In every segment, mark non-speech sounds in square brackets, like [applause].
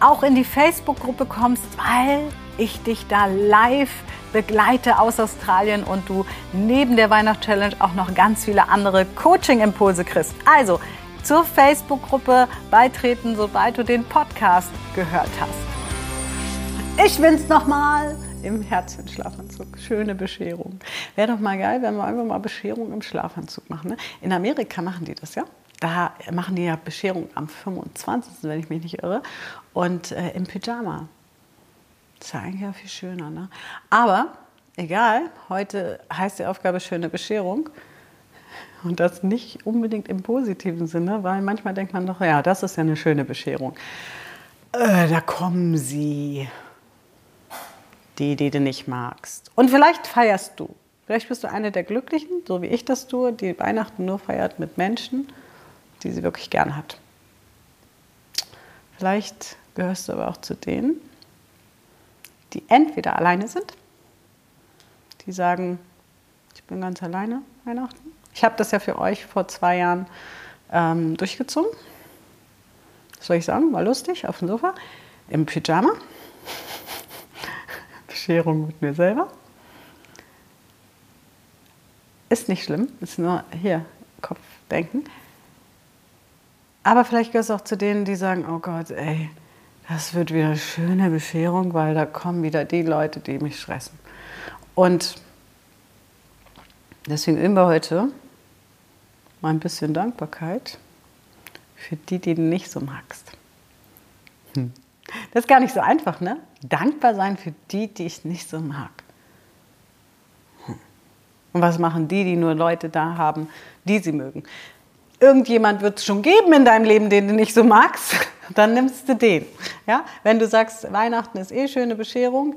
auch in die Facebook-Gruppe kommst, weil ich dich da live begleite aus Australien und du neben der Weihnachtschallenge auch noch ganz viele andere Coaching-Impulse kriegst. Also zur Facebook-Gruppe beitreten, sobald du den Podcast gehört hast. Ich bin's nochmal im Herzchenschlafanzug. Schöne Bescherung. Wäre doch mal geil, wenn wir einfach mal Bescherung im Schlafanzug machen. Ne? In Amerika machen die das, ja? Da machen die ja Bescherung am 25., wenn ich mich nicht irre, und äh, im Pyjama. Das ist ja eigentlich ja viel schöner. Ne? Aber egal, heute heißt die Aufgabe schöne Bescherung. Und das nicht unbedingt im positiven Sinne, weil manchmal denkt man doch, ja, das ist ja eine schöne Bescherung. Äh, da kommen sie, die, die du nicht magst. Und vielleicht feierst du. Vielleicht bist du eine der Glücklichen, so wie ich das tue, die Weihnachten nur feiert mit Menschen, die sie wirklich gern hat. Vielleicht gehörst du aber auch zu denen, die entweder alleine sind, die sagen, ich bin ganz alleine Weihnachten. Ich habe das ja für euch vor zwei Jahren ähm, durchgezogen. Was soll ich sagen? War lustig auf dem Sofa, im Pyjama. [laughs] Bescherung mit mir selber. Ist nicht schlimm, ist nur hier Kopfdenken. Aber vielleicht gehörst du auch zu denen, die sagen, oh Gott, ey, das wird wieder eine schöne Bescherung, weil da kommen wieder die Leute, die mich stressen. Und deswegen üben wir heute mal ein bisschen Dankbarkeit für die, die du nicht so magst. Hm. Das ist gar nicht so einfach, ne? Dankbar sein für die, die ich nicht so mag. Hm. Und was machen die, die nur Leute da haben, die sie mögen? Irgendjemand wird es schon geben in deinem Leben, den du nicht so magst [laughs] dann nimmst du den. Ja? Wenn du sagst, Weihnachten ist eh schöne Bescherung,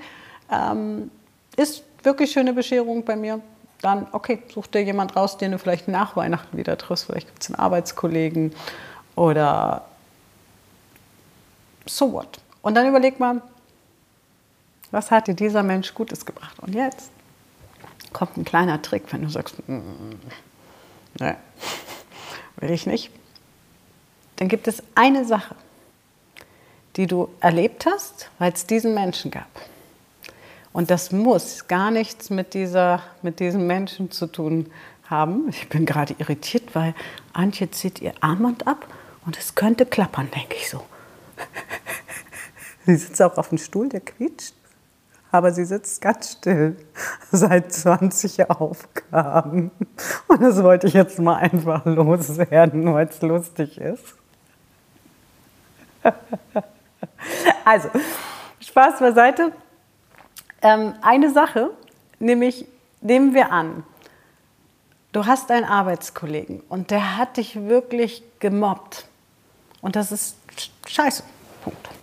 ähm, ist wirklich schöne Bescherung bei mir, dann okay, such dir jemand raus, den du vielleicht nach Weihnachten wieder triffst. Vielleicht gibt es einen Arbeitskollegen oder so what. Und dann überleg mal, was hat dir dieser Mensch Gutes gebracht? Und jetzt kommt ein kleiner Trick, wenn du sagst, mm, ne, will ich nicht. Dann gibt es eine Sache, die du erlebt hast, weil es diesen Menschen gab. Und das muss gar nichts mit, dieser, mit diesem Menschen zu tun haben. Ich bin gerade irritiert, weil Antje zieht ihr Armband ab und es könnte klappern, denke ich so. [laughs] sie sitzt auch auf dem Stuhl, der quietscht, aber sie sitzt ganz still [laughs] seit 20 Aufgaben. Und das wollte ich jetzt mal einfach loswerden, weil es lustig ist. [laughs] Also, Spaß beiseite. Ähm, eine Sache, nämlich nehmen wir an, du hast einen Arbeitskollegen und der hat dich wirklich gemobbt. Und das ist scheiße. Punkt.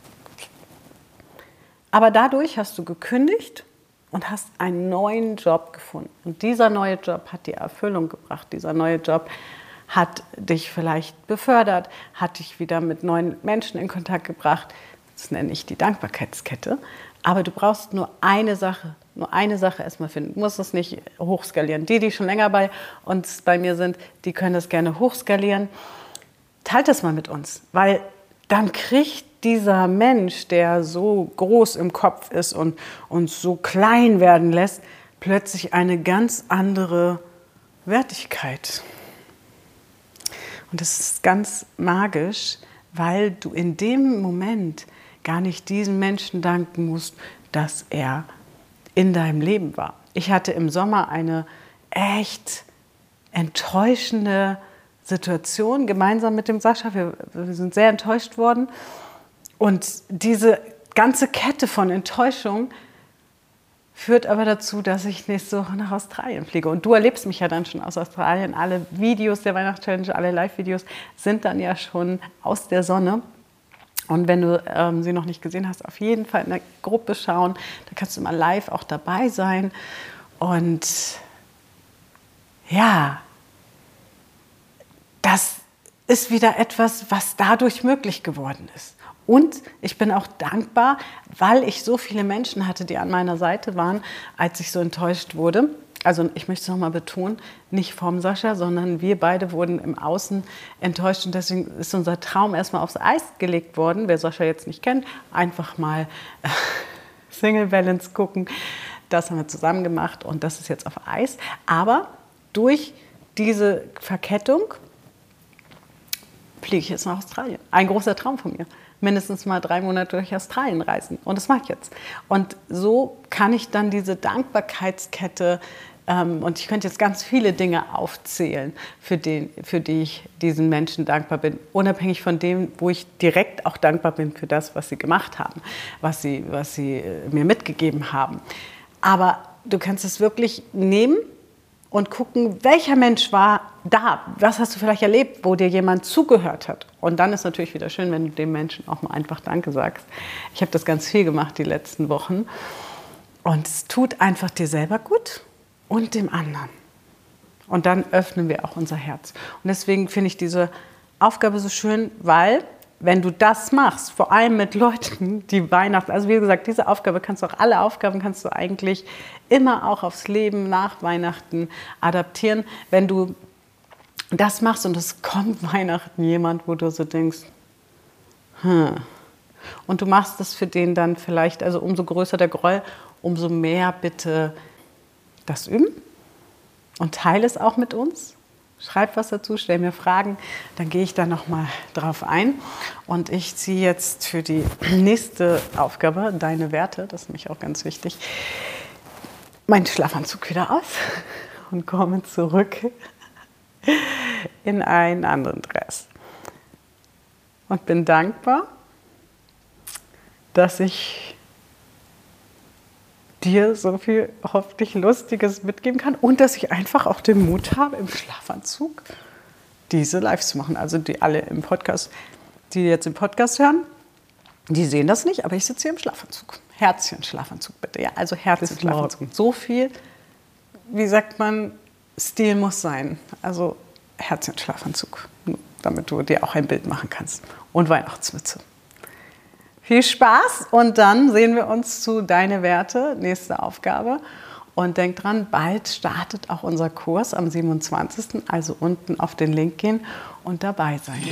Aber dadurch hast du gekündigt und hast einen neuen Job gefunden. Und dieser neue Job hat dir Erfüllung gebracht. Dieser neue Job hat dich vielleicht befördert, hat dich wieder mit neuen Menschen in Kontakt gebracht, das nenne ich die Dankbarkeitskette. Aber du brauchst nur eine Sache, nur eine Sache erstmal finden. Du musst es nicht hochskalieren. Die, die schon länger bei uns, bei mir sind, die können das gerne hochskalieren. Teilt das mal mit uns, weil dann kriegt dieser Mensch, der so groß im Kopf ist und uns so klein werden lässt, plötzlich eine ganz andere Wertigkeit. Und das ist ganz magisch, weil du in dem Moment gar nicht diesem Menschen danken musst, dass er in deinem Leben war. Ich hatte im Sommer eine echt enttäuschende Situation gemeinsam mit dem Sascha. Wir, wir sind sehr enttäuscht worden. Und diese ganze Kette von Enttäuschung führt aber dazu, dass ich nächste Woche nach Australien fliege. Und du erlebst mich ja dann schon aus Australien. Alle Videos der Weihnachtschallenge, alle Live-Videos sind dann ja schon aus der Sonne. Und wenn du ähm, sie noch nicht gesehen hast, auf jeden Fall in der Gruppe schauen. Da kannst du mal live auch dabei sein. Und ja, das ist wieder etwas, was dadurch möglich geworden ist. Und ich bin auch dankbar, weil ich so viele Menschen hatte, die an meiner Seite waren, als ich so enttäuscht wurde. Also ich möchte es nochmal betonen, nicht vom Sascha, sondern wir beide wurden im Außen enttäuscht und deswegen ist unser Traum erstmal aufs Eis gelegt worden. Wer Sascha jetzt nicht kennt, einfach mal äh, [laughs] Single Balance gucken. Das haben wir zusammen gemacht und das ist jetzt auf Eis. Aber durch diese Verkettung fliege ich jetzt nach Australien. Ein großer Traum von mir mindestens mal drei Monate durch Australien reisen. Und das mache ich jetzt. Und so kann ich dann diese Dankbarkeitskette ähm, und ich könnte jetzt ganz viele Dinge aufzählen, für, den, für die ich diesen Menschen dankbar bin, unabhängig von dem, wo ich direkt auch dankbar bin für das, was sie gemacht haben, was sie, was sie äh, mir mitgegeben haben. Aber du kannst es wirklich nehmen und gucken, welcher Mensch war da? Was hast du vielleicht erlebt, wo dir jemand zugehört hat? Und dann ist natürlich wieder schön, wenn du dem Menschen auch mal einfach Danke sagst. Ich habe das ganz viel gemacht die letzten Wochen. Und es tut einfach dir selber gut und dem anderen. Und dann öffnen wir auch unser Herz. Und deswegen finde ich diese Aufgabe so schön, weil wenn du das machst, vor allem mit Leuten, die Weihnachten, also wie gesagt, diese Aufgabe kannst du auch, alle Aufgaben kannst du eigentlich immer auch aufs Leben nach Weihnachten adaptieren. Wenn du das machst und es kommt Weihnachten jemand, wo du so denkst, hm, und du machst das für den dann vielleicht, also umso größer der Groll, umso mehr bitte das üben und teile es auch mit uns. Schreib was dazu, stell mir Fragen, dann gehe ich da nochmal drauf ein. Und ich ziehe jetzt für die nächste Aufgabe deine Werte, das ist nämlich auch ganz wichtig, meinen Schlafanzug wieder aus und komme zurück in einen anderen Dress. Und bin dankbar, dass ich dir so viel hoffentlich Lustiges mitgeben kann und dass ich einfach auch den Mut habe, im Schlafanzug diese Lives zu machen. Also die alle im Podcast, die jetzt im Podcast hören, die sehen das nicht, aber ich sitze hier im Schlafanzug. Herzchen-Schlafanzug bitte. Ja, also Herzchen-Schlafanzug. So viel, wie sagt man, Stil muss sein. Also Herzchen-Schlafanzug, damit du dir auch ein Bild machen kannst. Und Weihnachtsmütze. Viel Spaß und dann sehen wir uns zu Deine Werte, nächste Aufgabe. Und denk dran, bald startet auch unser Kurs am 27. Also unten auf den Link gehen und dabei sein.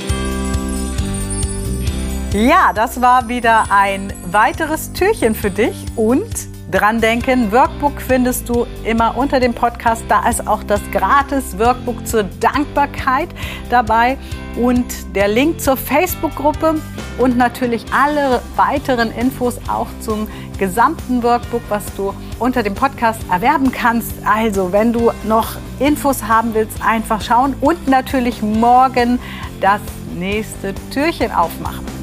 Ja, das war wieder ein weiteres Türchen für dich und dran denken, Workbook findest du immer unter dem Podcast. Da ist auch das gratis Workbook zur Dankbarkeit dabei und der Link zur Facebook-Gruppe und natürlich alle weiteren Infos auch zum gesamten Workbook, was du unter dem Podcast erwerben kannst. Also, wenn du noch Infos haben willst, einfach schauen und natürlich morgen das nächste Türchen aufmachen.